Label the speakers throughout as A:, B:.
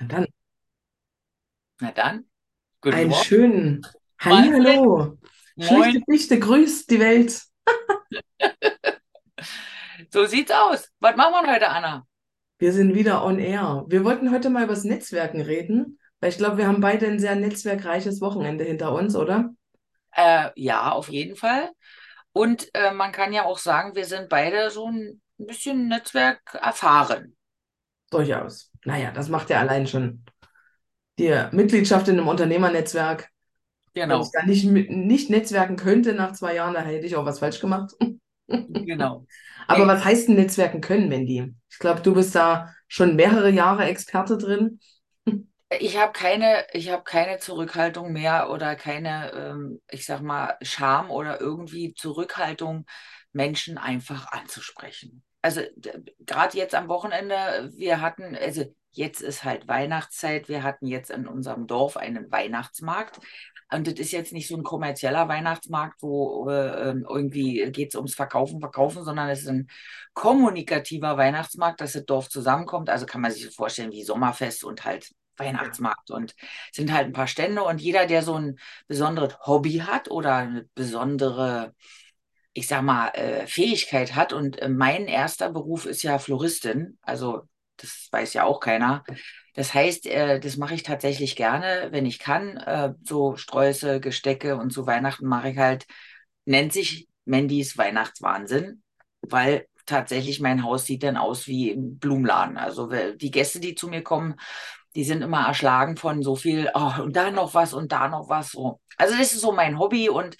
A: Na dann,
B: Na dann, guten
A: einen
B: Morgen.
A: schönen Hallihallo. Schlichte. Dichte grüßt die Welt.
B: So sieht's aus. Was machen wir heute, Anna?
A: Wir sind wieder on air. Wir wollten heute mal über das Netzwerken reden, weil ich glaube, wir haben beide ein sehr netzwerkreiches Wochenende hinter uns, oder?
B: Äh, ja, auf jeden Fall. Und äh, man kann ja auch sagen, wir sind beide so ein bisschen Netzwerk erfahren.
A: Durchaus. Naja, das macht ja allein schon die Mitgliedschaft in einem Unternehmernetzwerk. Wenn ich
B: Genau,
A: da nicht, nicht netzwerken könnte nach zwei Jahren, dann hätte ich auch was falsch gemacht.
B: genau.
A: Aber was heißt denn Netzwerken können, Mandy? Ich glaube, du bist da schon mehrere Jahre Experte drin.
B: ich habe keine, ich habe keine Zurückhaltung mehr oder keine, ähm, ich sag mal, Scham oder irgendwie Zurückhaltung, Menschen einfach anzusprechen. Also gerade jetzt am Wochenende, wir hatten, also jetzt ist halt Weihnachtszeit, wir hatten jetzt in unserem Dorf einen Weihnachtsmarkt. Und das ist jetzt nicht so ein kommerzieller Weihnachtsmarkt, wo äh, ähm, irgendwie geht es ums Verkaufen, Verkaufen, sondern es ist ein kommunikativer Weihnachtsmarkt, dass das Dorf zusammenkommt. Also kann man sich so vorstellen wie Sommerfest und halt. Weihnachtsmarkt und sind halt ein paar Stände und jeder, der so ein besonderes Hobby hat oder eine besondere, ich sag mal, äh, Fähigkeit hat und äh, mein erster Beruf ist ja Floristin, also das weiß ja auch keiner. Das heißt, äh, das mache ich tatsächlich gerne, wenn ich kann. Äh, so Sträuße, Gestecke und zu Weihnachten mache ich halt, nennt sich Mandys Weihnachtswahnsinn, weil tatsächlich mein Haus sieht dann aus wie im Blumenladen. Also die Gäste, die zu mir kommen, die sind immer erschlagen von so viel, oh, und da noch was und da noch was. So. Also das ist so mein Hobby und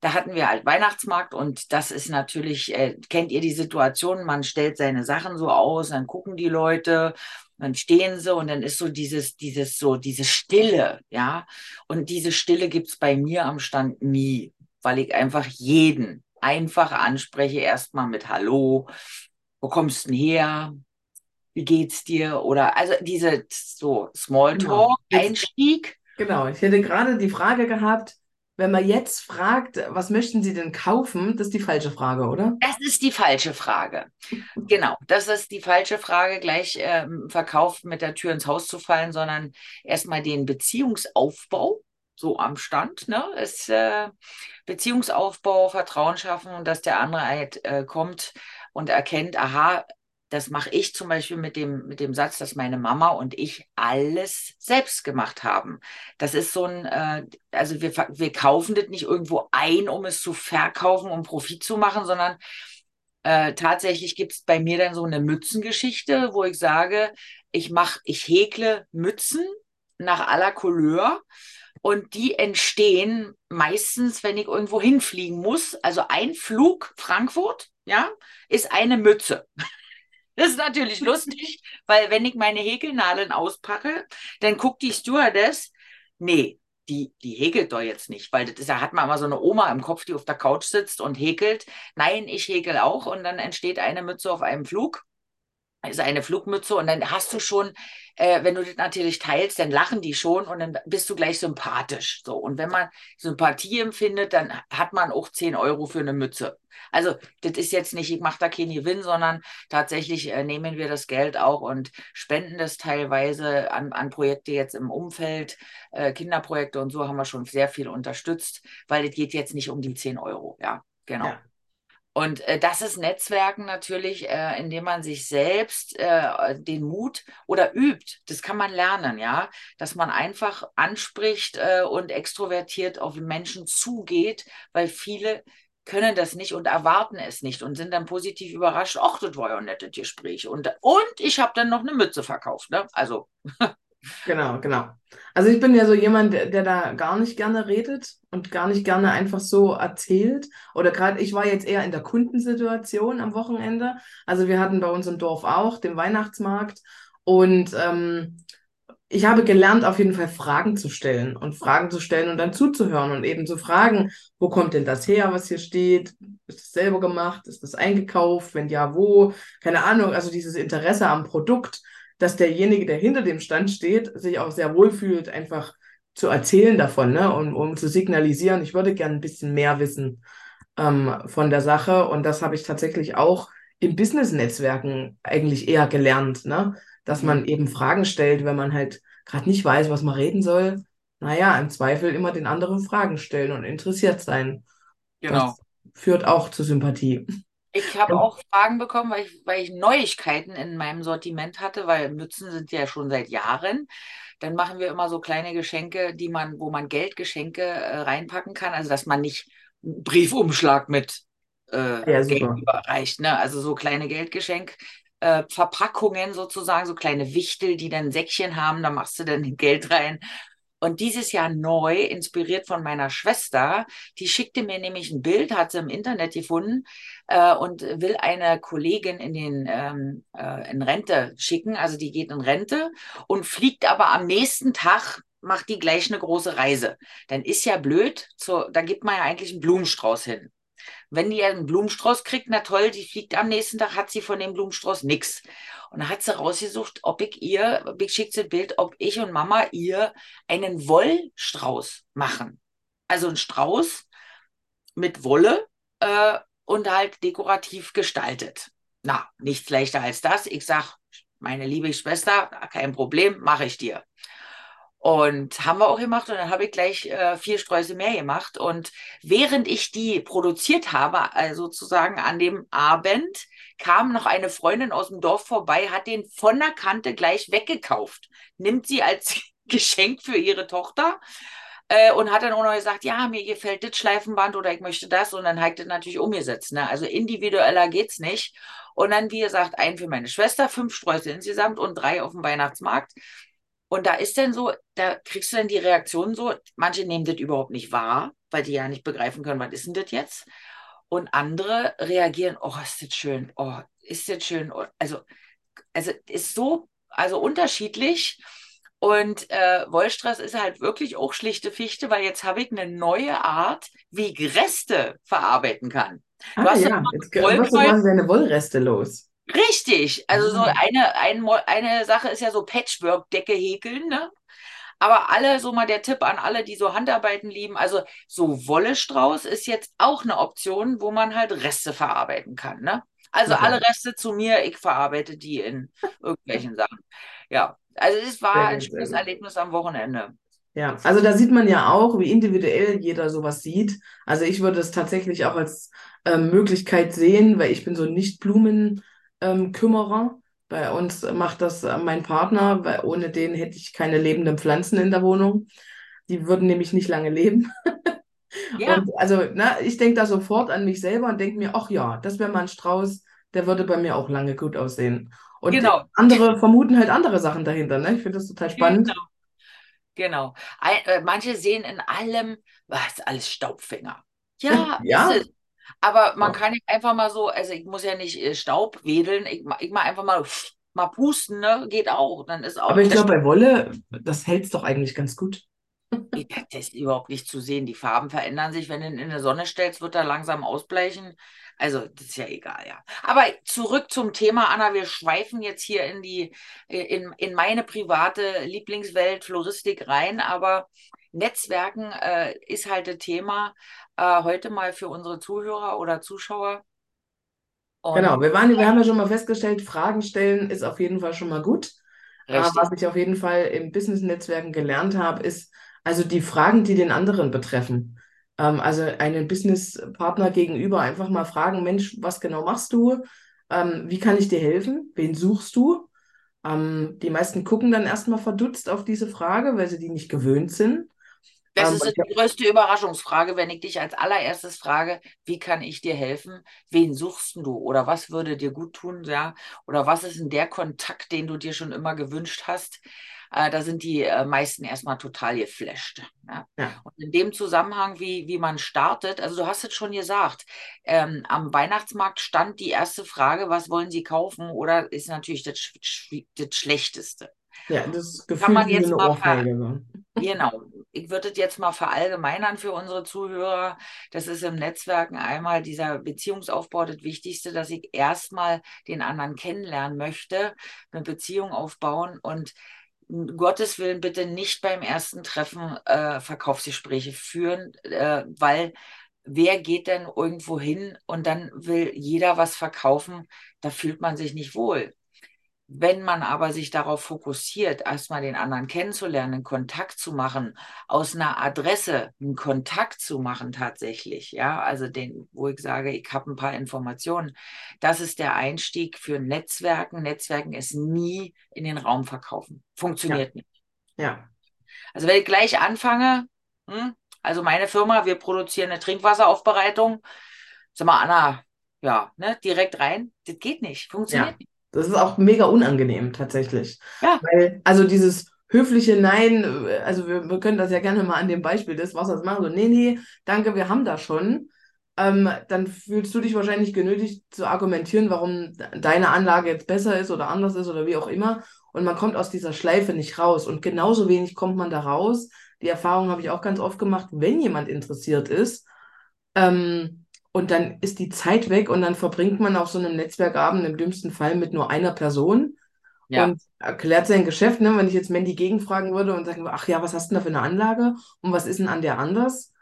B: da hatten wir halt Weihnachtsmarkt und das ist natürlich, äh, kennt ihr die Situation, man stellt seine Sachen so aus, dann gucken die Leute, dann stehen sie und dann ist so dieses, dieses, so, diese Stille, ja. Und diese Stille gibt's bei mir am Stand nie, weil ich einfach jeden einfach anspreche, erstmal mit Hallo, wo kommst du denn her? Wie geht's dir? Oder also diese so
A: Genau.
B: Smalltalk-Einstieg.
A: genau. Ich hätte gerade die Frage gehabt, wenn man jetzt fragt, was möchten Sie denn kaufen? Das ist die falsche Frage, oder?
B: Das ist die falsche Frage. Genau, das ist die falsche Frage, gleich ähm, verkauft mit der Tür ins Haus zu fallen, sondern erstmal den Beziehungsaufbau so am Stand, ne? Ist äh, Beziehungsaufbau, Vertrauen schaffen und dass der andere halt äh, kommt und erkennt, aha, das mache ich zum Beispiel mit dem, mit dem Satz, dass meine Mama und ich alles selbst gemacht haben. Das ist so ein, äh, also wir, wir kaufen das nicht irgendwo ein, um es zu verkaufen, um Profit zu machen, sondern äh, tatsächlich gibt es bei mir dann so eine Mützengeschichte, wo ich sage, ich mache, ich häkle Mützen nach aller Couleur und die entstehen meistens, wenn ich irgendwo hinfliegen muss. Also ein Flug Frankfurt, ja, ist eine Mütze. Das ist natürlich lustig, weil wenn ich meine Häkelnadeln auspacke, dann guckt die Stewardess, nee, die, die häkelt doch jetzt nicht, weil das ist, da hat man immer so eine Oma im Kopf, die auf der Couch sitzt und häkelt. Nein, ich häkel auch und dann entsteht eine Mütze auf einem Flug ist eine Flugmütze und dann hast du schon, äh, wenn du das natürlich teilst, dann lachen die schon und dann bist du gleich sympathisch. So. Und wenn man Sympathie empfindet, dann hat man auch 10 Euro für eine Mütze. Also, das ist jetzt nicht, ich mache da keinen Gewinn, sondern tatsächlich äh, nehmen wir das Geld auch und spenden das teilweise an, an Projekte jetzt im Umfeld, äh, Kinderprojekte und so haben wir schon sehr viel unterstützt, weil es geht jetzt nicht um die 10 Euro. Ja, genau.
A: Ja.
B: Und äh, das ist Netzwerken natürlich, äh, indem man sich selbst äh, den Mut oder übt. Das kann man lernen, ja, dass man einfach anspricht äh, und extrovertiert auf Menschen zugeht, weil viele können das nicht und erwarten es nicht und sind dann positiv überrascht. Ach, das war ja ein nettes Gespräch. Und, und ich habe dann noch eine Mütze verkauft. Ne? Also,
A: Genau, genau. Also ich bin ja so jemand, der, der da gar nicht gerne redet und gar nicht gerne einfach so erzählt. Oder gerade, ich war jetzt eher in der Kundensituation am Wochenende. Also wir hatten bei uns im Dorf auch den Weihnachtsmarkt und ähm, ich habe gelernt, auf jeden Fall Fragen zu stellen und Fragen zu stellen und dann zuzuhören und eben zu fragen, wo kommt denn das her, was hier steht? Ist das selber gemacht? Ist das eingekauft? Wenn ja, wo? Keine Ahnung. Also dieses Interesse am Produkt dass derjenige, der hinter dem Stand steht, sich auch sehr wohl fühlt, einfach zu erzählen davon, ne? Und um zu signalisieren, ich würde gerne ein bisschen mehr wissen ähm, von der Sache. Und das habe ich tatsächlich auch in Business-Netzwerken eigentlich eher gelernt, ne? dass man eben Fragen stellt, wenn man halt gerade nicht weiß, was man reden soll. Naja, im Zweifel immer den anderen Fragen stellen und interessiert sein.
B: Genau.
A: Das führt auch zu Sympathie.
B: Ich habe auch Fragen bekommen, weil ich, weil ich Neuigkeiten in meinem Sortiment hatte, weil Mützen sind ja schon seit Jahren. Dann machen wir immer so kleine Geschenke, die man, wo man Geldgeschenke äh, reinpacken kann. Also dass man nicht einen Briefumschlag mit äh,
A: Ja,
B: Geld überreicht, ne? Also so kleine Geldgeschenk. Äh, Verpackungen sozusagen, so kleine Wichtel, die dann Säckchen haben, da machst du dann Geld rein. Und dieses Jahr neu, inspiriert von meiner Schwester, die schickte mir nämlich ein Bild, hat sie im Internet gefunden äh, und will eine Kollegin in den ähm, äh, in Rente schicken. Also die geht in Rente und fliegt aber am nächsten Tag macht die gleich eine große Reise. Dann ist ja blöd, so, da gibt man ja eigentlich einen Blumenstrauß hin. Wenn die einen Blumenstrauß kriegt, na toll, die fliegt am nächsten Tag, hat sie von dem Blumenstrauß nichts. Und dann hat sie rausgesucht, ob ich ihr, ich schickt ein Bild, ob ich und Mama ihr einen Wollstrauß machen. Also ein Strauß mit Wolle äh, und halt dekorativ gestaltet. Na, nichts leichter als das. Ich sag, meine liebe Schwester, kein Problem, mache ich dir. Und haben wir auch gemacht und dann habe ich gleich äh, vier Sträuße mehr gemacht. Und während ich die produziert habe, also sozusagen an dem Abend, kam noch eine Freundin aus dem Dorf vorbei, hat den von der Kante gleich weggekauft, nimmt sie als Geschenk für ihre Tochter äh, und hat dann auch noch gesagt, ja, mir gefällt das Schleifenband oder ich möchte das und dann ich das natürlich umgesetzt. Ne? Also individueller geht's nicht. Und dann, wie gesagt, ein für meine Schwester, fünf Sträuße insgesamt und drei auf dem Weihnachtsmarkt. Und da ist dann so, da kriegst du dann die Reaktion so, manche nehmen das überhaupt nicht wahr, weil die ja nicht begreifen können, was ist denn das jetzt? Und andere reagieren, oh, ist das schön, oh, ist das schön. Also, also ist so, also unterschiedlich. Und äh, Wollstress ist halt wirklich auch schlichte Fichte, weil jetzt habe ich eine neue Art, wie ich Reste verarbeiten kann. Du
A: Ah
B: hast ja
A: jetzt du
B: Wollknäuel-
A: quasi deine Wollreste los.
B: Richtig, also so
A: Ah.
B: eine, ein, eine Sache ist ja so Patchwork-Decke häkeln, ne? Aber alle, so mal der Tipp an alle, die so Handarbeiten lieben, also so Wollestrauß ist jetzt auch eine Option, wo man halt Reste verarbeiten kann, ne? Also
A: Super.
B: alle Reste zu mir, ich verarbeite die in irgendwelchen Sachen. Ja, also es war
A: Sehr
B: ein
A: sehr
B: schönes. Erlebnis am Wochenende.
A: Ja, also da sieht man ja auch, wie individuell jeder sowas sieht. Also ich würde es tatsächlich auch als ähm, Möglichkeit sehen, weil ich bin so ein Nicht-Blumen-Kümmerer. Bei uns macht das äh, mein Partner, weil ohne den hätte ich keine lebenden Pflanzen in der Wohnung. Die würden nämlich nicht lange leben.
B: Ja,
A: Und also, na, ich denke da sofort an mich selber und denke mir, ach ja, das wäre mal ein Strauß, der würde bei mir auch lange gut aussehen. Und
B: genau.
A: andere vermuten halt andere Sachen dahinter, ne? Ich finde das total spannend.
B: Genau. Genau. Ein, äh, manche sehen in allem, was alles Staubfänger. Ja,
A: Ja.
B: ist es. Aber man
A: Ja.
B: kann einfach mal so, also ich muss ja nicht äh, Staub wedeln, ich, ich mal einfach mal, mal pusten, ne? Geht auch. Dann ist auch
A: Aber ich glaube, bei Wolle, das hält es doch eigentlich ganz gut.
B: das ist überhaupt nicht zu sehen. Die Farben verändern sich, wenn du ihn in die Sonne stellst, wird er langsam ausbleichen. Also, das ist ja egal, ja. Aber zurück zum Thema, Anna, wir schweifen jetzt hier in die, äh, in, in meine private Lieblingswelt, Floristik rein, aber Netzwerken äh, ist halt das Thema äh, heute mal für unsere Zuhörer oder Zuschauer. Und
A: Genau, wir waren, wir haben ja schon mal festgestellt, Fragen stellen ist auf jeden Fall schon mal gut. Äh,
B: richtig.
A: was ich auf jeden Fall im Business-Netzwerken gelernt habe, ist also die Fragen, die den anderen betreffen. Ähm, also einen Businesspartner gegenüber einfach mal fragen, Mensch, was genau machst du? Ähm, wie kann ich dir helfen? Wen suchst du? Ähm, die meisten gucken dann erstmal verdutzt auf diese Frage, weil sie die nicht gewöhnt sind.
B: Das
A: Ähm,
B: ist die größte Überraschungsfrage, wenn ich dich als allererstes frage, wie kann ich dir helfen? Wen suchst du? Oder was würde dir gut tun? Ja? Oder was ist denn der Kontakt, den du dir schon immer gewünscht hast? Äh, da sind die äh, meisten erstmal total geflasht. Ja?
A: Ja.
B: Und in dem Zusammenhang, wie, wie man startet, also du hast es schon gesagt, ähm, am Weihnachtsmarkt stand die erste Frage, was wollen Sie kaufen? Oder ist natürlich das, Sch das Schlechteste.
A: ja, das
B: Kann man
A: Gefühl
B: jetzt
A: eine
B: mal
A: Ohrfeige. So.
B: Genau. Ich würde es jetzt mal verallgemeinern für unsere Zuhörer. Das ist im Netzwerken einmal dieser Beziehungsaufbau das Wichtigste, dass ich erstmal den anderen kennenlernen möchte, eine Beziehung aufbauen und Gottes Willen bitte nicht beim ersten Treffen äh, Verkaufsgespräche führen, äh, weil wer geht denn irgendwo hin und dann will jeder was verkaufen, da fühlt man sich nicht wohl. Wenn man aber sich darauf fokussiert, erstmal den anderen kennenzulernen, einen Kontakt zu machen, aus einer Adresse einen Kontakt zu machen tatsächlich, ja, also den, wo ich sage, ich habe ein paar Informationen, das ist der Einstieg für Netzwerken. Netzwerken ist nie in den Raum verkaufen. Funktioniert
A: ja.
B: nicht.
A: Ja.
B: Also wenn ich gleich anfange, hm, also meine Firma, wir produzieren eine Trinkwasseraufbereitung, sag mal, Anna, ja, ne, direkt rein, das geht nicht, funktioniert
A: ja.
B: nicht.
A: Das ist auch mega unangenehm tatsächlich.
B: Ja.
A: Weil, also dieses höfliche Nein, also wir, wir können das ja gerne mal an dem Beispiel des Wassers machen, so, nee, nee, danke, wir haben das schon. Ähm, dann fühlst du dich wahrscheinlich genötigt zu argumentieren, warum deine Anlage jetzt besser ist oder anders ist oder wie auch immer. Und man kommt aus dieser Schleife nicht raus. Und genauso wenig kommt man da raus. Die Erfahrung habe ich auch ganz oft gemacht, wenn jemand interessiert ist. Ähm, und dann ist die Zeit weg und dann verbringt man auf so einem Netzwerkabend im dümmsten Fall mit nur einer Person ja. und erklärt sein Geschäft. Ne? Wenn ich jetzt Mandy gegenfragen würde und sagen, ach ja, was hast du denn da für eine Anlage und was ist denn an der anders,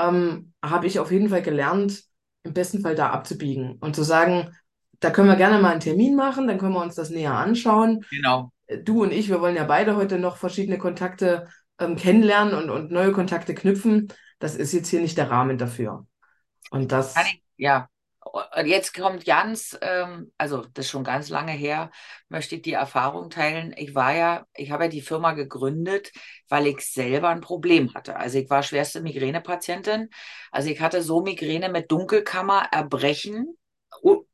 A: ähm, habe ich auf jeden Fall gelernt, im besten Fall da abzubiegen und zu sagen, da können wir gerne mal einen Termin machen, dann können wir uns das näher anschauen.
B: Genau.
A: Du und ich, wir wollen ja beide heute noch verschiedene Kontakte ähm, kennenlernen und, und neue Kontakte knüpfen. Das ist jetzt hier nicht der Rahmen dafür. Und das.
B: Ich, ja. Und jetzt kommt ganz, ähm, also das ist schon ganz lange her, möchte ich die Erfahrung teilen. Ich war ja, ich habe ja die Firma gegründet, weil ich selber ein Problem hatte. Also ich war schwerste Migränepatientin. Also ich hatte so Migräne mit Dunkelkammer, Erbrechen,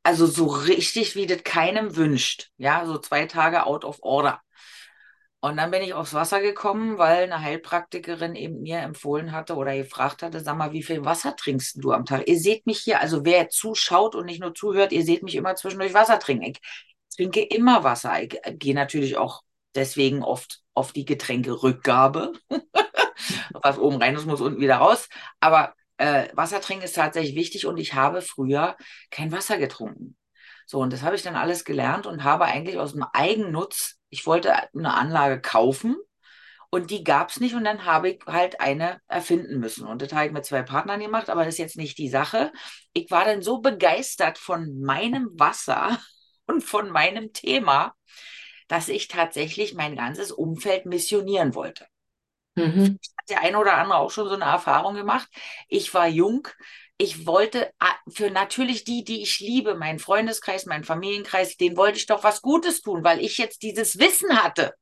B: also so richtig, wie das keinem wünscht. Ja, so zwei Tage out of order. Und dann bin ich aufs Wasser gekommen, weil eine Heilpraktikerin eben mir empfohlen hatte oder gefragt hatte, sag mal, wie viel Wasser trinkst du am Tag? Ihr seht mich hier, also wer zuschaut und nicht nur zuhört, ihr seht mich immer zwischendurch Wasser trinken. Ich trinke immer Wasser. Ich gehe natürlich auch deswegen oft auf die Getränkerückgabe. Was oben rein ist, muss unten wieder raus. Aber äh, Wasser trinken ist tatsächlich wichtig und ich habe früher kein Wasser getrunken. So, und das habe ich dann alles gelernt und habe eigentlich aus dem Eigennutz, ich wollte eine Anlage kaufen und die gab es nicht und dann habe ich halt eine erfinden müssen. Und das habe ich mit zwei Partnern gemacht, aber das ist jetzt nicht die Sache. Ich war dann so begeistert von meinem Wasser und von meinem Thema, dass ich tatsächlich mein ganzes Umfeld missionieren wollte. Mhm. Hat der eine oder andere auch schon so eine Erfahrung gemacht. Ich war jung, ich wollte ah, für natürlich die, die ich liebe, meinen Freundeskreis, meinen Familienkreis, den wollte ich doch was Gutes tun, weil ich jetzt dieses Wissen hatte.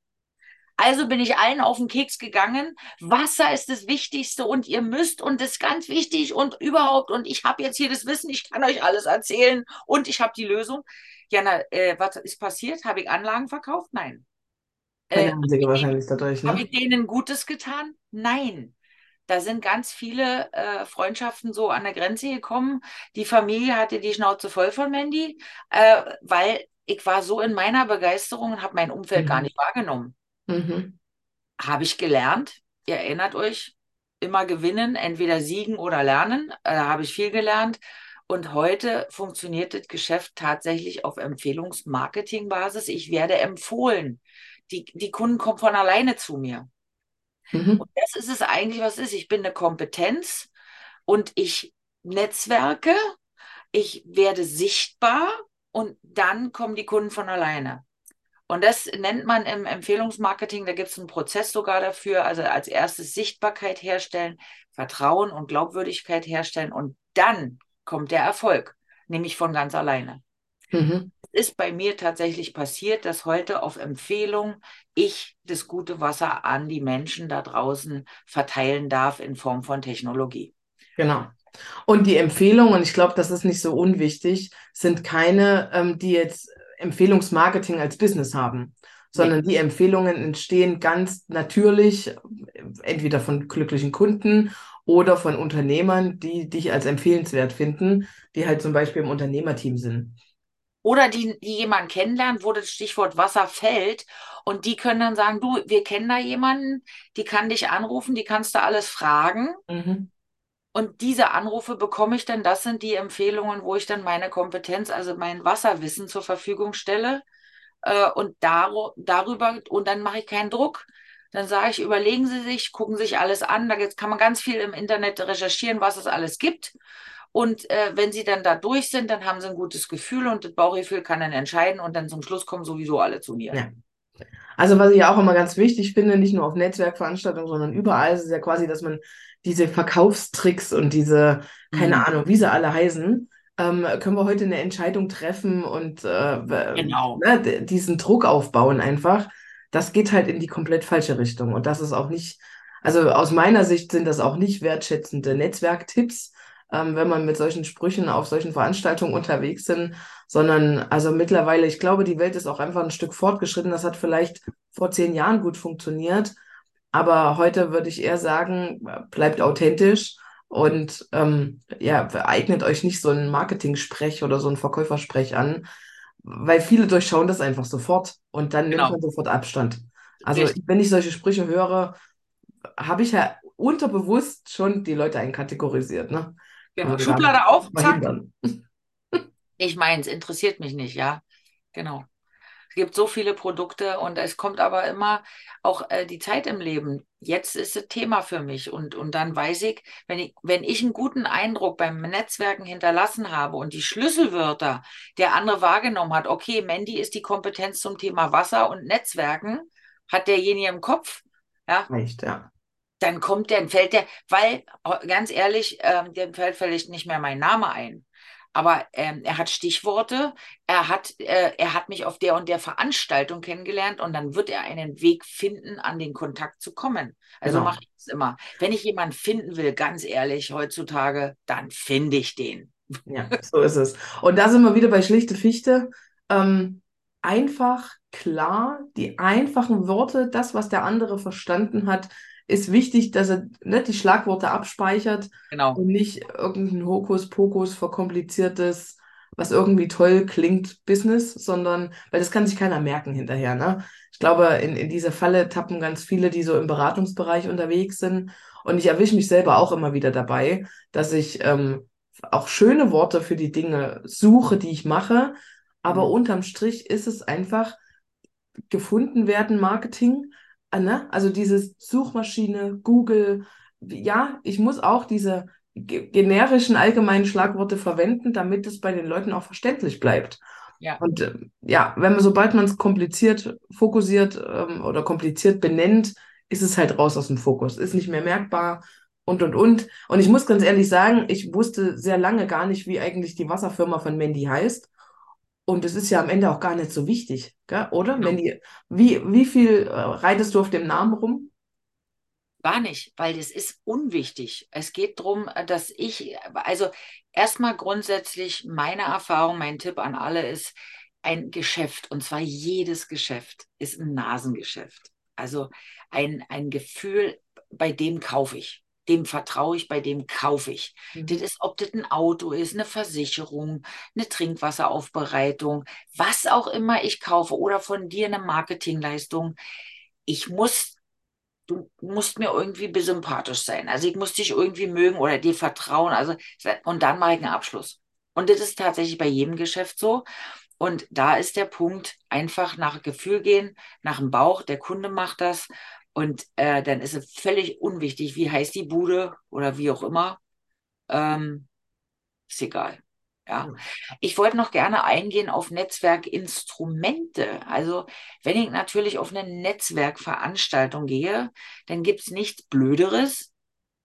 B: Also bin ich allen auf den Keks gegangen. Wasser ist das Wichtigste und ihr müsst und das ist ganz wichtig und überhaupt und ich habe jetzt hier das Wissen, ich kann euch alles erzählen und ich habe die Lösung. Ja, na, äh, was ist passiert? Habe ich Anlagen verkauft? Nein.
A: Äh, wahrscheinlich dadurch,
B: ne? Habe ich denen Gutes getan? Nein. Da sind ganz viele äh, Freundschaften so an der Grenze gekommen. Die Familie hatte die Schnauze voll von Mandy, äh, weil ich war so in meiner Begeisterung und habe mein Umfeld mhm. gar nicht wahrgenommen. Mhm. Habe ich gelernt. Ihr erinnert euch, immer gewinnen, entweder siegen oder lernen. Äh, da habe ich viel gelernt. Und heute funktioniert das Geschäft tatsächlich auf Empfehlungsmarketingbasis. Ich werde empfohlen. Die, die Kunden kommen von alleine zu mir. Mhm. Und das ist es eigentlich, was ist. Ich bin eine Kompetenz und ich netzwerke, ich werde sichtbar und dann kommen die Kunden von alleine. Und das nennt man im Empfehlungsmarketing, da gibt es einen Prozess sogar dafür. Also als erstes Sichtbarkeit herstellen, Vertrauen und Glaubwürdigkeit herstellen und dann kommt der Erfolg, nämlich von ganz alleine. Mhm. Es ist bei mir tatsächlich passiert, dass heute auf Empfehlung ich das gute Wasser an die Menschen da draußen verteilen darf in Form von Technologie.
A: Genau. Und die Empfehlungen, und ich glaube, das ist nicht so unwichtig, sind keine, ähm, die jetzt Empfehlungsmarketing als Business haben, sondern nee. die Empfehlungen entstehen ganz natürlich, entweder von glücklichen Kunden oder von Unternehmern, die dich als empfehlenswert finden, die halt zum Beispiel im Unternehmerteam sind
B: oder die, die jemanden kennenlernen, wo das Stichwort Wasser fällt und die können dann sagen, du, wir kennen da jemanden, die kann dich anrufen, die kannst du alles fragen. Mhm. Und diese Anrufe bekomme ich dann, das sind die Empfehlungen, wo ich dann meine Kompetenz, also mein Wasserwissen zur Verfügung stelle. Äh, und dar darüber, und dann mache ich keinen Druck. Dann sage ich, überlegen Sie sich, gucken sich alles an. Da kann man ganz viel im Internet recherchieren, was es alles gibt. Und äh, wenn sie dann da durch sind, dann haben sie ein gutes Gefühl und das Bauchgefühl kann dann entscheiden und dann zum Schluss kommen sowieso alle zu mir.
A: Ja. Also was ich auch immer ganz wichtig finde, nicht nur auf Netzwerkveranstaltungen, sondern überall, ist es ja quasi, dass man diese Verkaufstricks und diese, keine
B: Mhm.
A: Ahnung, wie sie alle heißen, ähm, können wir heute eine Entscheidung treffen und äh,
B: Genau.
A: ne, diesen Druck aufbauen einfach. Das geht halt in die komplett falsche Richtung. Und das ist auch nicht, also aus meiner Sicht sind das auch nicht wertschätzende Netzwerktipps, ähm, wenn man mit solchen Sprüchen auf solchen Veranstaltungen unterwegs sind, sondern also mittlerweile, ich glaube, die Welt ist auch einfach ein Stück fortgeschritten. Das hat vielleicht vor zehn Jahren gut funktioniert, aber heute würde ich eher sagen, bleibt authentisch und ähm, ja, eignet euch nicht so einen Marketing-Sprech oder so einen Verkäufersprech an, weil viele durchschauen das einfach sofort und dann nimmt
B: Genau.
A: man sofort Abstand. Also
B: Richtig.
A: wenn ich solche Sprüche höre, habe ich ja unterbewusst schon die Leute einkategorisiert, ne?
B: Genau.
A: Also
B: Schublade auf, zack. Ich meine, es interessiert mich nicht, ja. Genau. Es gibt so viele Produkte und es kommt aber immer auch äh, die Zeit im Leben. Jetzt ist es Thema für mich und, und dann weiß ich, wenn ich, wenn ich einen guten Eindruck beim Netzwerken hinterlassen habe und die Schlüsselwörter der andere wahrgenommen hat, okay, Mandy ist die Kompetenz zum Thema Wasser und Netzwerken, hat derjenige im Kopf, ja,
A: Reicht, ja.
B: Dann kommt der, fällt der, weil, äh, ganz ehrlich, ähm, dem fällt vielleicht nicht mehr mein Name ein. Aber ähm, er hat Stichworte, er hat, äh, er hat mich auf der und der Veranstaltung kennengelernt und dann wird er einen Weg finden, an den Kontakt zu kommen. Also
A: Genau.
B: mache ich es immer. Wenn ich jemanden finden will, ganz ehrlich, heutzutage, dann finde ich den.
A: Ja, so ist es. Und da sind wir wieder bei schlichte Fichte. Ähm, einfach, klar, die einfachen Worte, das, was der andere verstanden hat, ist wichtig, dass er ne, die Schlagworte abspeichert
B: Genau.
A: und nicht irgendein Hokuspokus verkompliziertes, was irgendwie toll klingt, Business, sondern, weil das kann sich keiner merken hinterher. Ne? Ich glaube, in, in diese Falle tappen ganz viele, die so im Beratungsbereich unterwegs sind. Und ich erwische mich selber auch immer wieder dabei, dass ich ähm, auch schöne Worte für die Dinge suche, die ich mache. Aber
B: Mhm.
A: unterm Strich ist es einfach gefunden werden Marketing. Äh, Ne? Also dieses Suchmaschine, Google. Ja, ich muss auch diese ge- generischen allgemeinen Schlagworte verwenden, damit es bei den Leuten auch verständlich bleibt.
B: Ja.
A: Und äh, ja, wenn man, sobald man es kompliziert fokussiert ähm, oder kompliziert benennt, ist es halt raus aus dem Fokus, ist nicht mehr merkbar und und und. Und ich muss ganz ehrlich sagen, ich wusste sehr lange gar nicht, wie eigentlich die Wasserfirma von Mandy heißt. Und es ist ja am Ende auch gar nicht so wichtig, gell? oder?
B: Genau.
A: Mandy, wie, wie viel äh, reitest du auf dem Namen rum?
B: Gar nicht, weil das ist unwichtig. Es geht darum, dass ich, also erstmal grundsätzlich meine Erfahrung, mein Tipp an alle ist, ein Geschäft, und zwar jedes Geschäft, ist ein Nasengeschäft. Also ein, ein Gefühl, bei dem kaufe ich. Dem vertraue ich, bei dem kaufe ich. Das ist, ob das ein Auto ist, eine Versicherung, eine Trinkwasseraufbereitung, was auch immer ich kaufe oder von dir eine Marketingleistung. Ich muss du musst mir irgendwie sympathisch sein. Also ich muss dich irgendwie mögen oder dir vertrauen. Also, und dann mache ich einen Abschluss. Und das ist tatsächlich bei jedem Geschäft so. Und da ist der Punkt, einfach nach Gefühl gehen, nach dem Bauch, der Kunde macht das. Und äh, dann ist es völlig unwichtig, wie heißt die Bude oder wie auch immer. Ähm, ist egal. Ja. Ich wollte noch gerne eingehen auf Netzwerkinstrumente. Also, wenn ich natürlich auf eine Netzwerkveranstaltung gehe, dann gibt es nichts Blöderes.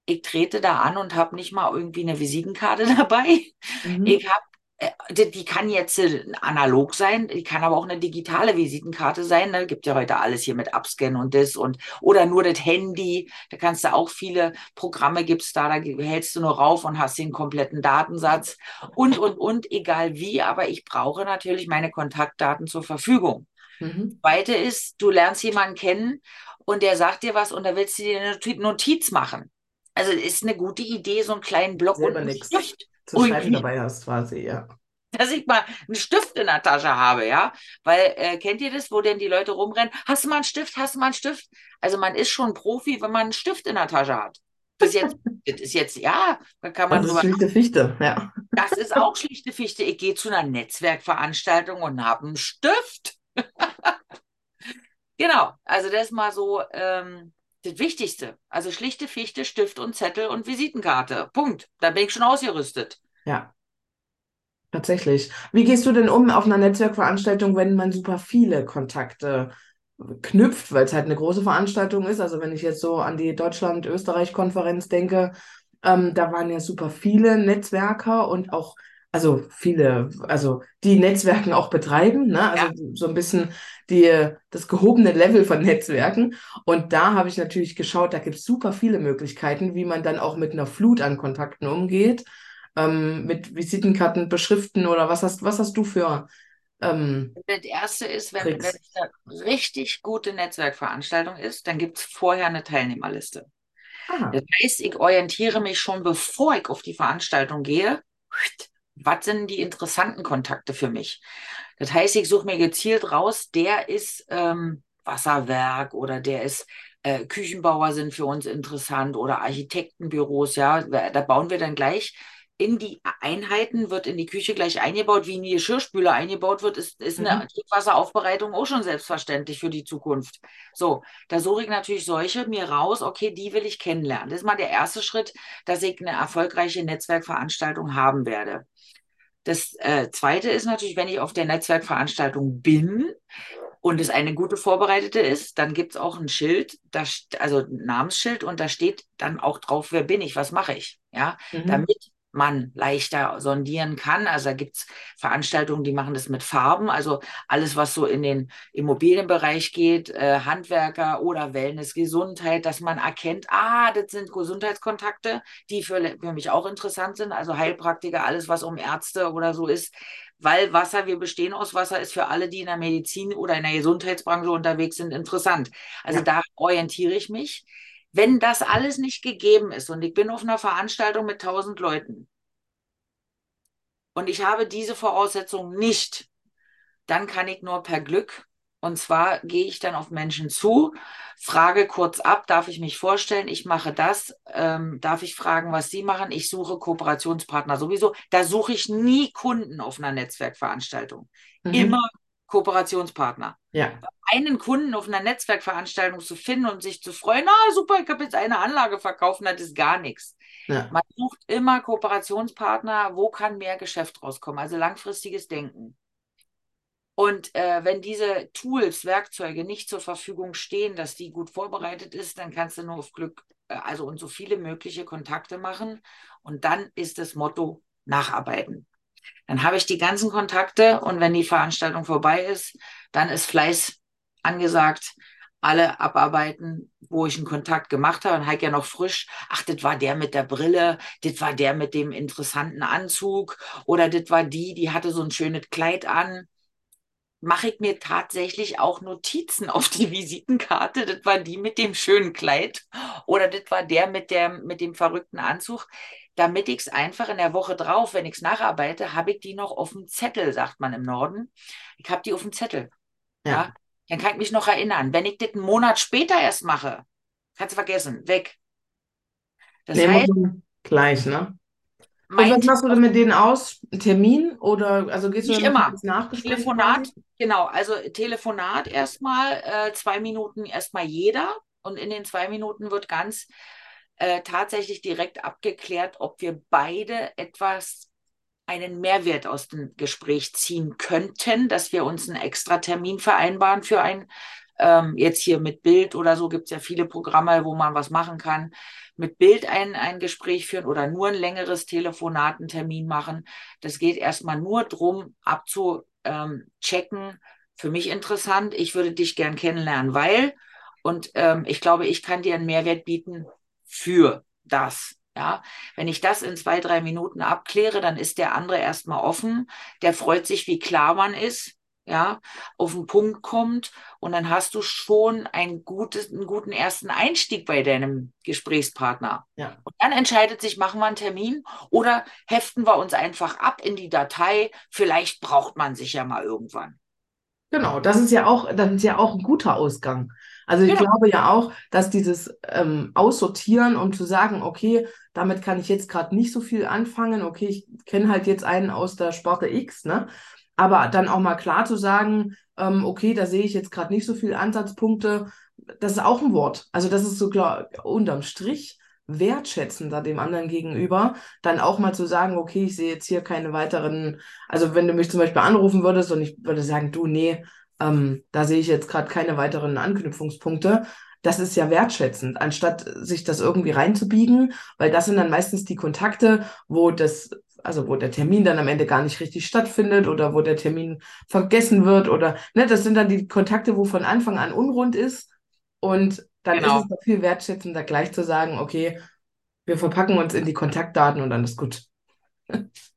B: Ich trete da an und habe nicht mal irgendwie eine Visitenkarte dabei.
A: Mhm.
B: Ich habe, die, die kann jetzt äh, analog sein, die kann aber auch eine digitale Visitenkarte sein. Ne? Gibt ja heute alles hier mit Upscan und das und oder nur das Handy. Da kannst du auch viele Programme gibt's da, da hältst du nur rauf und hast den kompletten Datensatz und und und, egal wie, aber ich brauche natürlich meine Kontaktdaten zur Verfügung.
A: Mhm.
B: Zweite ist, du lernst jemanden kennen und der sagt dir was und da willst du dir eine Noti- Notiz machen. Also ist eine gute Idee, so einen kleinen Block und
A: Selber
B: einen
A: nichts
B: Stift
A: zu schreiben
B: irgendwie
A: dabei hast, quasi, ja.
B: dass ich mal einen Stift in der Tasche habe, ja. Weil, äh, kennt ihr das, wo denn die Leute rumrennen? Hast du mal einen Stift? Hast du mal einen Stift? Also man ist schon Profi, wenn man einen Stift in der Tasche hat. Das ist jetzt, das ist jetzt, ja, da kann man
A: Das ist
B: drüber.
A: schlichte Fichte, ja.
B: Das ist auch schlichte Fichte. Ich gehe zu einer Netzwerkveranstaltung und habe einen Stift. Genau, also das ist mal so ähm, das Wichtigste. Also schlichte Fichte, Stift und Zettel und Visitenkarte. Punkt. Da bin ich schon ausgerüstet.
A: Ja, tatsächlich. Wie gehst du denn um auf einer Netzwerkveranstaltung, wenn man super viele Kontakte knüpft, weil es halt eine große Veranstaltung ist? Also wenn ich jetzt so an die Deutschland-Österreich-Konferenz denke, ähm, da waren ja super viele Netzwerker und auch also viele, also die Netzwerken auch betreiben, ne? Also
B: Ja.
A: so ein bisschen die, das gehobene Level von Netzwerken. Und da habe ich natürlich geschaut, da gibt es super viele Möglichkeiten, wie man dann auch mit einer Flut an Kontakten umgeht, ähm, mit Visitenkarten, Beschriften oder was hast, was hast du für ähm,
B: Das erste ist, wenn, wenn es eine richtig gute Netzwerkveranstaltung ist, dann gibt es vorher eine Teilnehmerliste.
A: Ah,
B: Das heißt, ich orientiere mich schon, bevor ich auf die Veranstaltung gehe. Was sind die interessanten Kontakte für mich? Das heißt, ich suche mir gezielt raus, der ist ähm, Wasserwerk oder der ist äh, Küchenbauer sind für uns interessant oder Architektenbüros, ja. Da bauen wir dann gleich in die Einheiten, wird in die Küche gleich eingebaut, wie in die Geschirrspüler eingebaut wird, ist, ist eine
A: mhm,
B: Trinkwasseraufbereitung auch schon selbstverständlich für die Zukunft. So, da suche ich natürlich solche mir raus, okay, die will ich kennenlernen. Das ist mal der erste Schritt, dass ich eine erfolgreiche Netzwerkveranstaltung haben werde. Das äh, zweite ist natürlich, wenn ich auf der Netzwerkveranstaltung bin und es eine gute vorbereitete ist, dann gibt es auch ein Schild, da, st- also ein Namensschild und da steht dann auch drauf, wer bin ich, was mache ich, ja,
A: mhm,
B: damit man leichter sondieren kann. Also da gibt es Veranstaltungen, die machen das mit Farben, also alles, was so in den Immobilienbereich geht, äh, Handwerker oder Wellness, Gesundheit, dass man erkennt, ah, das sind Gesundheitskontakte, die für, für mich auch interessant sind, also Heilpraktiker, alles, was um Ärzte oder so ist, weil Wasser, wir bestehen aus Wasser, ist für alle, die in der Medizin oder in der Gesundheitsbranche unterwegs sind, interessant. Also
A: ja,
B: da orientiere ich mich. Wenn das alles nicht gegeben ist und ich bin auf einer Veranstaltung mit tausend Leuten und ich habe diese Voraussetzung nicht, dann kann ich nur per Glück. Und zwar gehe ich dann auf Menschen zu, frage kurz ab, darf ich mich vorstellen, ich mache das, ähm, darf ich fragen, was Sie machen? Ich suche Kooperationspartner sowieso. Da suche ich nie Kunden auf einer Netzwerkveranstaltung.
A: mhm,
B: Immer Kooperationspartner.
A: ja,
B: Einen Kunden auf einer Netzwerkveranstaltung zu finden und sich zu freuen, na super, ich habe jetzt eine Anlage verkauft, das ist gar nichts.
A: ja,
B: Man sucht immer Kooperationspartner, wo kann mehr Geschäft rauskommen, also langfristiges Denken. Und äh, wenn diese Tools, Werkzeuge nicht zur Verfügung stehen, dass die gut vorbereitet ist, dann kannst du nur auf Glück, äh, also und so viele mögliche Kontakte machen. Und dann ist das Motto nacharbeiten. Dann habe ich die ganzen Kontakte und wenn die Veranstaltung vorbei ist, dann ist Fleiß angesagt. Alle abarbeiten, wo ich einen Kontakt gemacht habe. Und halt ja noch frisch. Ach, das war der mit der Brille, das war der mit dem interessanten Anzug oder das war die, die hatte so ein schönes Kleid an mache ich mir tatsächlich auch Notizen auf die Visitenkarte. Das war die mit dem schönen Kleid oder das war der mit, der, mit dem verrückten Anzug, damit ich es einfach in der Woche drauf, wenn ich es nacharbeite, habe ich die noch auf dem Zettel, sagt man im Norden. Ich habe die auf dem Zettel.
A: ja.
B: Ja, dann kann ich mich noch erinnern. Wenn ich das einen Monat später erst mache, kannst du vergessen, weg. Das
A: Nee,
B: heißt,
A: gleich, ne? Und was machst du denn mit denen aus? Termin oder also gehst du
B: Nicht immer. Telefonat, genau. Also Telefonat erstmal, äh, zwei Minuten erstmal jeder. Und in den zwei Minuten wird ganz äh, tatsächlich direkt abgeklärt, ob wir beide etwas, einen Mehrwert aus dem Gespräch ziehen könnten, dass wir uns einen extra Termin vereinbaren für ein, ähm, jetzt hier mit Bild oder so gibt es ja viele Programme, wo man was machen kann, mit Bild ein, ein Gespräch führen oder nur ein längeres Telefonat, einen Termin machen. Das geht erstmal nur darum, abzuchecken, für mich interessant, ich würde dich gern kennenlernen, weil, und ähm, ich glaube, ich kann dir einen Mehrwert bieten für das. Ja, wenn ich das in zwei, drei Minuten abkläre, dann ist der andere erstmal offen. Der freut sich, wie klar man ist, ja, auf den Punkt kommt und dann hast du schon ein gutes, einen guten ersten Einstieg bei deinem Gesprächspartner.
A: Ja.
B: Und dann entscheidet sich, machen wir einen Termin oder heften wir uns einfach ab in die Datei. Vielleicht braucht man sich ja mal irgendwann.
A: Genau, das ist ja auch, das ist ja auch ein guter Ausgang. Also ich
B: Genau.
A: glaube ja auch, dass dieses ähm, Aussortieren und zu sagen, okay, damit kann ich jetzt gerade nicht so viel anfangen, okay, ich kenne halt jetzt einen aus der Sparte X, ne? Aber dann auch mal klar zu sagen, ähm, okay, da sehe ich jetzt gerade nicht so viele Ansatzpunkte, das ist auch ein Wort. Also das ist so klar, unterm Strich wertschätzender dem anderen gegenüber, dann auch mal zu sagen, okay, ich sehe jetzt hier keine weiteren, also wenn du mich zum Beispiel anrufen würdest und ich würde sagen, du, nee, ähm, da sehe ich jetzt gerade keine weiteren Anknüpfungspunkte, das ist ja wertschätzend, anstatt sich das irgendwie reinzubiegen, weil das sind dann meistens die Kontakte, wo das, also wo der Termin dann am Ende gar nicht richtig stattfindet oder wo der Termin vergessen wird oder, ne, das sind dann die Kontakte, wo von Anfang an unrund ist und dann genau. ist es doch viel wertschätzender, gleich zu sagen, okay, wir verpacken uns in die Kontaktdaten und dann ist gut.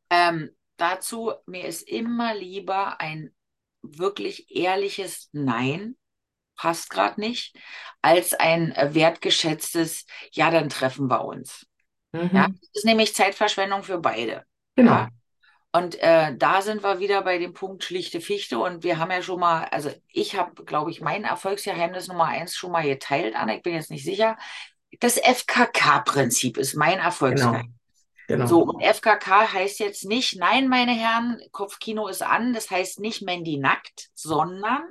B: Ähm, dazu, mir ist immer lieber ein wirklich ehrliches Nein, passt gerade nicht, als ein äh, wertgeschätztes, ja, dann treffen wir uns. Mhm. Ja, das ist nämlich Zeitverschwendung für beide.
A: Genau. Ja?
B: Und äh, da sind wir wieder bei dem Punkt schlichte Fichte. Und wir haben ja schon mal, also ich habe, glaube ich, mein Erfolgsgeheimnis Nummer eins schon mal geteilt, Anna. Ich bin jetzt nicht sicher. Das FKK-Prinzip ist mein Erfolgsgeheimnis. Genau. Genau. So, und FKK heißt jetzt nicht, nein, meine Herren, Kopfkino ist an, das heißt nicht Mandy nackt, sondern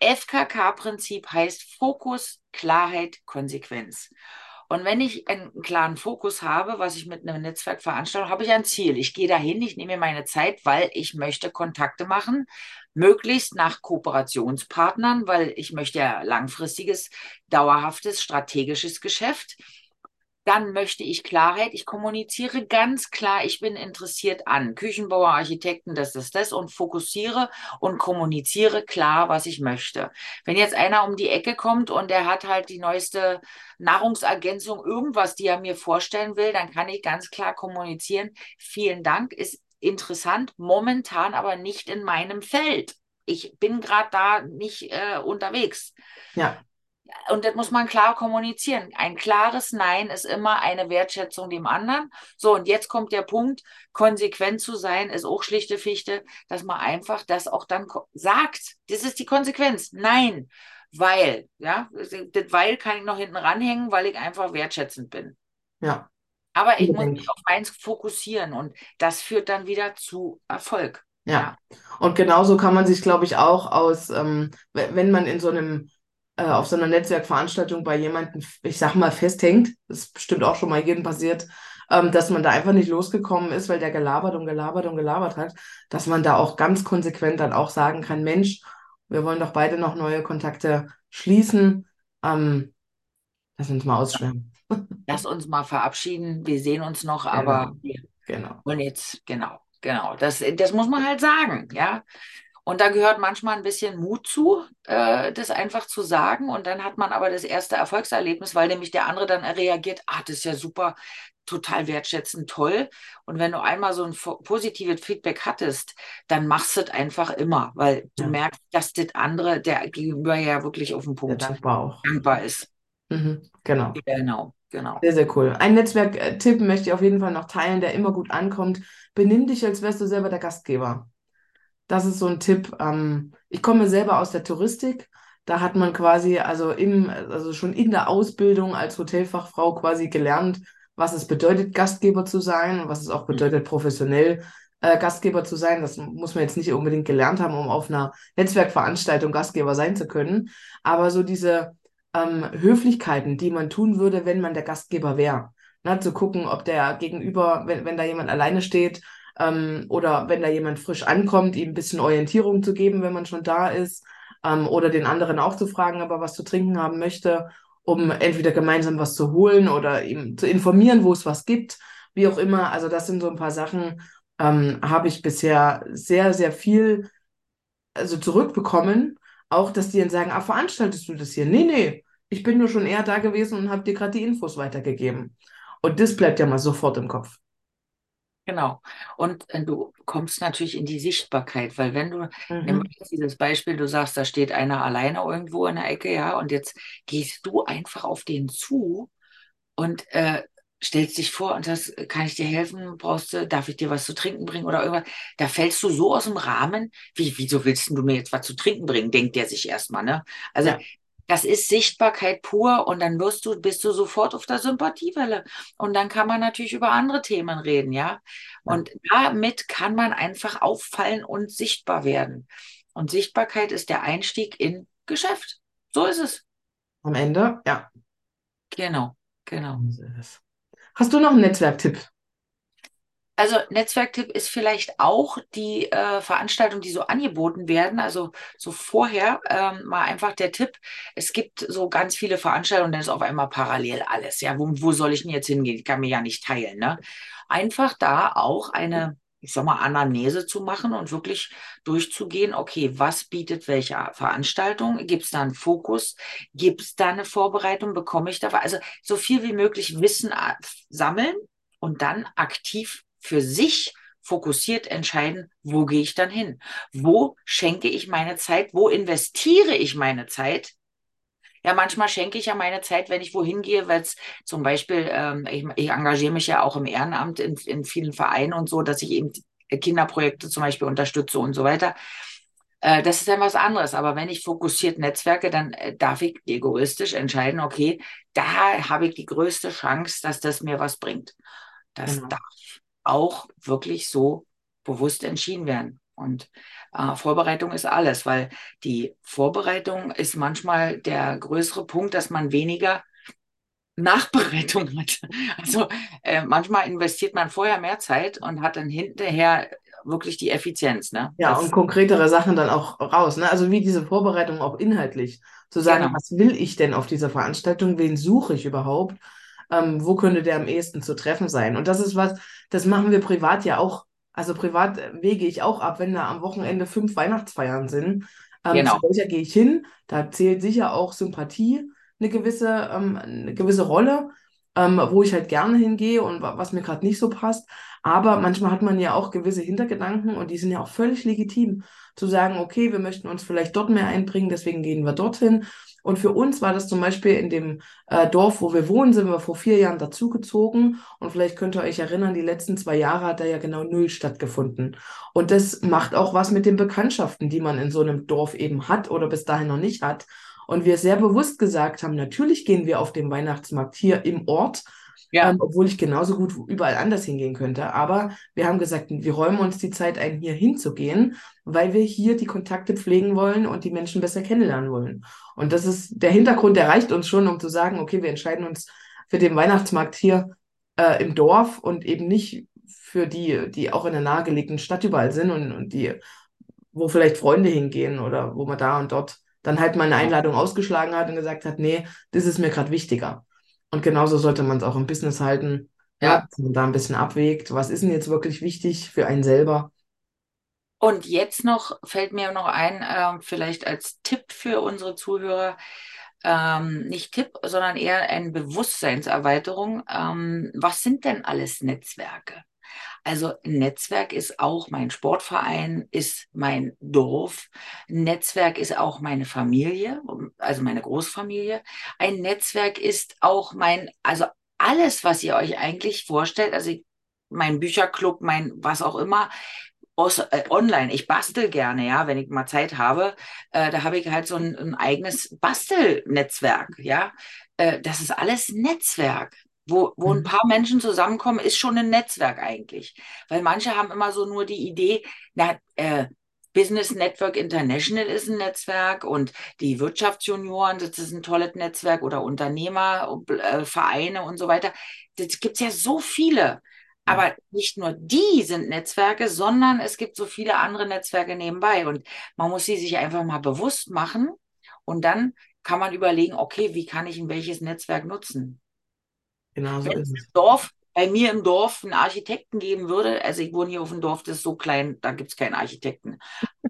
B: FKK-Prinzip heißt Fokus, Klarheit, Konsequenz. Und wenn ich einen klaren Fokus habe, was ich mit einem Netzwerk veranstalte, habe ich ein Ziel. Ich gehe dahin, ich nehme mir meine Zeit, weil ich möchte Kontakte machen, möglichst nach Kooperationspartnern, weil ich möchte ja langfristiges, dauerhaftes, strategisches Geschäft dann möchte ich Klarheit. Ich kommuniziere ganz klar, ich bin interessiert an Küchenbauer, Architekten, das ist das und fokussiere und kommuniziere klar, was ich möchte. Wenn jetzt einer um die Ecke kommt und der hat halt die neueste Nahrungsergänzung, irgendwas, die er mir vorstellen will, dann kann ich ganz klar kommunizieren. Vielen Dank, ist interessant, momentan aber nicht in meinem Feld. Ich bin gerade da nicht äh, unterwegs.
A: Ja
B: und das muss man klar kommunizieren. Ein klares Nein ist immer eine Wertschätzung dem anderen. So, und jetzt kommt der Punkt, konsequent zu sein, ist auch schlichte Fichte, dass man einfach das auch dann sagt. Das ist die Konsequenz. Nein, weil, ja, das weil kann ich noch hinten ranhängen, weil ich einfach wertschätzend bin.
A: Ja.
B: Aber ich muss mich auf eins fokussieren und das führt dann wieder zu Erfolg.
A: Ja. ja. Und genauso kann man sich, glaube ich, auch aus, ähm, wenn man in so einem äh, auf so einer Netzwerkveranstaltung bei jemandem, ich sag mal, festhängt, das ist bestimmt auch schon mal jedem passiert, ähm, dass man da einfach nicht losgekommen ist, weil der gelabert und gelabert und gelabert hat, dass man da auch ganz konsequent dann auch sagen kann, Mensch, wir wollen doch beide noch neue Kontakte schließen. Ähm, lass uns mal ausschwärmen.
B: Lass uns mal verabschieden. Wir sehen uns noch, genau. aber wir
A: genau.
B: wollen jetzt, genau, genau. Das, das muss man halt sagen, ja. Und da gehört manchmal ein bisschen Mut zu, äh, das einfach zu sagen. Und dann hat man aber das erste Erfolgserlebnis, weil nämlich der andere dann reagiert, ah, das ist ja super, total wertschätzend, toll. Und wenn du einmal so ein positives Feedback hattest, dann machst du es einfach immer, weil du ja. merkst, dass das andere, der gegenüber ja wirklich auf dem Punkt
A: dankbar,
B: dankbar ist.
A: Mhm, genau.
B: Genau. Genau.
A: Sehr, sehr cool. Ein Netzwerktipp möchte ich auf jeden Fall noch teilen, der immer gut ankommt. Benimm dich, als wärst du selber der Gastgeber. Das ist so ein Tipp. Ähm, ich komme selber aus der Touristik. Da hat man quasi, also im, also schon in der Ausbildung als Hotelfachfrau quasi gelernt, was es bedeutet, Gastgeber zu sein und was es auch mhm. bedeutet, professionell äh, Gastgeber zu sein. Das muss man jetzt nicht unbedingt gelernt haben, um auf einer Netzwerkveranstaltung Gastgeber sein zu können. Aber so diese ähm, Höflichkeiten, die man tun würde, wenn man der Gastgeber wäre. Ne, zu gucken, ob der Gegenüber, wenn, wenn da jemand alleine steht, ähm, oder wenn da jemand frisch ankommt, ihm ein bisschen Orientierung zu geben, wenn man schon da ist, ähm, oder den anderen auch zu fragen, ob er was zu trinken haben möchte, um entweder gemeinsam was zu holen oder ihm zu informieren, wo es was gibt, wie auch immer. Also das sind so ein paar Sachen, ähm, habe ich bisher sehr, sehr viel also zurückbekommen. Auch, dass die dann sagen, ah, veranstaltest du das hier? Nee, nee, ich bin nur schon eher da gewesen und habe dir gerade die Infos weitergegeben. Und das bleibt ja mal sofort im Kopf.
B: Genau. Und äh, du kommst natürlich in die Sichtbarkeit, weil wenn du, mhm. nimm dieses Beispiel, du sagst, da steht einer alleine irgendwo in der Ecke, ja, und jetzt gehst du einfach auf den zu und äh, stellst dich vor und sagst, kann ich dir helfen? Brauchst du, darf ich dir was zu trinken bringen oder irgendwas? Da fällst du so aus dem Rahmen, wie, wieso willst du mir jetzt was zu trinken bringen, denkt der sich erstmal, ne? Also ja. Das ist Sichtbarkeit pur und dann wirst du, bist du sofort auf der Sympathiewelle. Und dann kann man natürlich über andere Themen reden, ja. Und damit kann man einfach auffallen und sichtbar werden. Und Sichtbarkeit ist der Einstieg in Geschäft. So ist es.
A: Am Ende, ja.
B: Genau. Genau.
A: Hast du noch einen Netzwerktipp?
B: Also Netzwerktipp ist vielleicht auch die äh, Veranstaltungen, die so angeboten werden. Also so vorher ähm, mal einfach der Tipp. Es gibt so ganz viele Veranstaltungen, dann ist auf einmal parallel alles. Ja, wo, wo soll ich denn jetzt hingehen? Ich kann mir ja nicht teilen. Ne? Einfach da auch eine, ich sag mal, Anamnese zu machen und wirklich durchzugehen, okay, was bietet welche Veranstaltung? Gibt es da einen Fokus? Gibt es da eine Vorbereitung? Bekomme ich da? Also so viel wie möglich Wissen äh, sammeln und dann aktiv für sich fokussiert entscheiden, wo gehe ich dann hin? Wo schenke ich meine Zeit? Wo investiere ich meine Zeit? Ja, manchmal schenke ich ja meine Zeit, wenn ich wohin gehe, weil es zum Beispiel, ähm, ich, ich, engagiere mich ja auch im Ehrenamt in, in vielen Vereinen und so, dass ich eben Kinderprojekte zum Beispiel unterstütze und so weiter. Äh, das ist dann was anderes. Aber wenn ich fokussiert netzwerke, dann äh, darf ich egoistisch entscheiden, okay, da habe ich die größte Chance, dass das mir was bringt. Das genau. darf auch wirklich so bewusst entschieden werden. Und äh, Vorbereitung ist alles, weil die Vorbereitung ist manchmal der größere Punkt, dass man weniger Nachbereitung hat. Also äh, manchmal investiert man vorher mehr Zeit und hat dann hinterher wirklich die Effizienz. Ne?
A: Ja, das, und konkretere Sachen dann auch raus. Ne? Also wie diese Vorbereitung auch inhaltlich. Zu sagen, genau. was will ich denn auf dieser Veranstaltung? Wen suche ich überhaupt? Ähm, wo könnte der am ehesten zu treffen sein. Und das ist was, das machen wir privat ja auch. Also privat wege ich auch ab, wenn da am Wochenende fünf Weihnachtsfeiern sind. Ähm, genau. Zu welcher gehe ich hin? Da zählt sicher auch Sympathie eine gewisse, ähm, eine gewisse Rolle, ähm, wo ich halt gerne hingehe und was mir gerade nicht so passt. Aber manchmal hat man ja auch gewisse Hintergedanken und die sind ja auch völlig legitim. Zu sagen, okay, wir möchten uns vielleicht dort mehr einbringen, deswegen gehen wir dorthin. Und für uns war das zum Beispiel in dem äh, Dorf, wo wir wohnen, sind wir vor vier Jahren dazugezogen. Und vielleicht könnt ihr euch erinnern, die letzten zwei Jahre hat da ja genau null stattgefunden. Und das macht auch was mit den Bekanntschaften, die man in so einem Dorf eben hat oder bis dahin noch nicht hat. Und wir sehr bewusst gesagt haben, natürlich gehen wir auf den Weihnachtsmarkt hier im Ort, ja. Ähm, obwohl ich genauso gut überall anders hingehen könnte. Aber wir haben gesagt, wir räumen uns die Zeit ein, hier hinzugehen, weil wir hier die Kontakte pflegen wollen und die Menschen besser kennenlernen wollen. Und das ist der Hintergrund, der reicht uns schon, um zu sagen, okay, wir entscheiden uns für den Weihnachtsmarkt hier äh, im Dorf und eben nicht für die, die auch in der nahegelegenen Stadt überall sind und, und die, wo vielleicht Freunde hingehen oder wo man da und dort dann halt mal eine Einladung ausgeschlagen hat und gesagt hat, nee, das ist mir gerade wichtiger. Und genauso sollte man es auch im Business halten. Ja. Dass man da ein bisschen abwägt, was ist denn jetzt wirklich wichtig für einen selber?
B: Und jetzt noch fällt mir noch ein, äh, vielleicht als Tipp für unsere Zuhörer, ähm, nicht Tipp, sondern eher eine Bewusstseinserweiterung. Ähm, was sind denn alles Netzwerke? Also Netzwerk ist auch mein Sportverein, ist mein Dorf. Netzwerk ist auch meine Familie, also meine Großfamilie. Ein Netzwerk ist auch mein, also alles, was ihr euch eigentlich vorstellt, also mein Bücherclub, mein was auch immer, äh, online. Ich bastel gerne, ja, wenn ich mal Zeit habe. Äh, da habe ich halt so ein, ein eigenes Bastelnetzwerk, ja. Äh, das ist alles Netzwerk wo, wo ein mhm. paar Menschen zusammenkommen, ist schon ein Netzwerk eigentlich. Weil manche haben immer so nur die Idee, na, äh, Business Network International ist ein Netzwerk und die Wirtschaftsjunioren, das ist ein tolles Netzwerk oder Unternehmervereine äh, und so weiter. Das gibt es ja so viele. Aber nicht nur die sind Netzwerke, sondern es gibt so viele andere Netzwerke nebenbei. Und man muss sie sich einfach mal bewusst machen. Und dann kann man überlegen, okay, wie kann ich ein welches Netzwerk nutzen? Genau so Wenn ist es. Im Dorf, bei mir im Dorf einen Architekten geben würde, also ich wohne hier auf dem Dorf, das ist so klein, da gibt es keinen Architekten.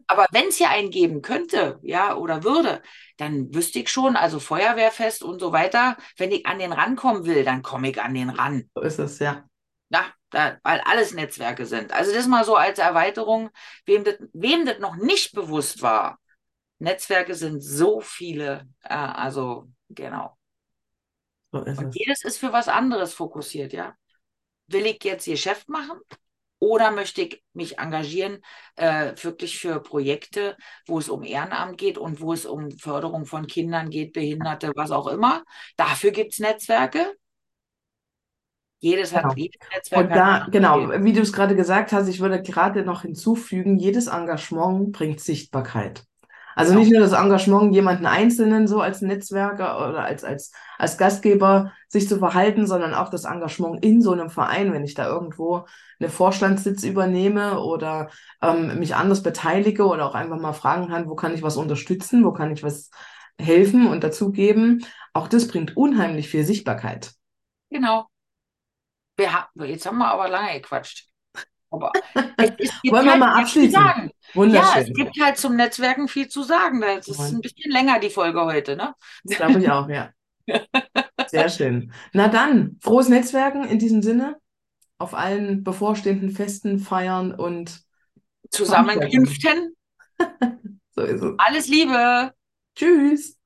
B: Aber wenn es hier einen geben könnte, ja, oder würde, dann wüsste ich schon, also Feuerwehrfest und so weiter, wenn ich an den rankommen will, dann komme ich an den ran.
A: So ist es, ja.
B: Ja, da, weil alles Netzwerke sind. Also das mal so als Erweiterung, wem das, wem das noch nicht bewusst war. Netzwerke sind so viele, äh, also genau. So und jedes ist für was anderes fokussiert, ja. Will ich jetzt Geschäft machen oder möchte ich mich engagieren, äh, wirklich für Projekte, wo es um Ehrenamt geht und wo es um Förderung von Kindern geht, Behinderte, was auch immer. Dafür gibt es Netzwerke.
A: Jedes genau. hat jedes Netzwerk. Und da, genau, wie du es gerade gesagt hast, ich würde gerade noch hinzufügen, jedes Engagement bringt Sichtbarkeit. Also
B: Genau.
A: nicht nur das Engagement, jemanden Einzelnen so als Netzwerker oder als, als, als Gastgeber sich zu verhalten, sondern auch das Engagement in so einem Verein, wenn ich da irgendwo eine Vorstandssitz übernehme oder ähm, mich anders beteilige oder auch einfach mal fragen kann, wo kann ich was unterstützen, wo kann ich was helfen und dazugeben. Auch das bringt unheimlich viel Sichtbarkeit.
B: Genau. Wir ha jetzt haben wir aber lange gequatscht. Aber es, es gibt
A: Wollen wir
B: halt
A: mal abschließen?
B: sagen. Ja, es
A: Wunderschön.
B: gibt halt zum Netzwerken viel zu sagen. Das ist ein bisschen länger, die Folge heute, ne?
A: Das glaube ich auch, ja. Sehr schön. Na dann, frohes Netzwerken in diesem Sinne. Auf allen bevorstehenden Festen, Feiern und
B: Zusammenkünften.
A: so ist es.
B: Alles Liebe.
A: Tschüss.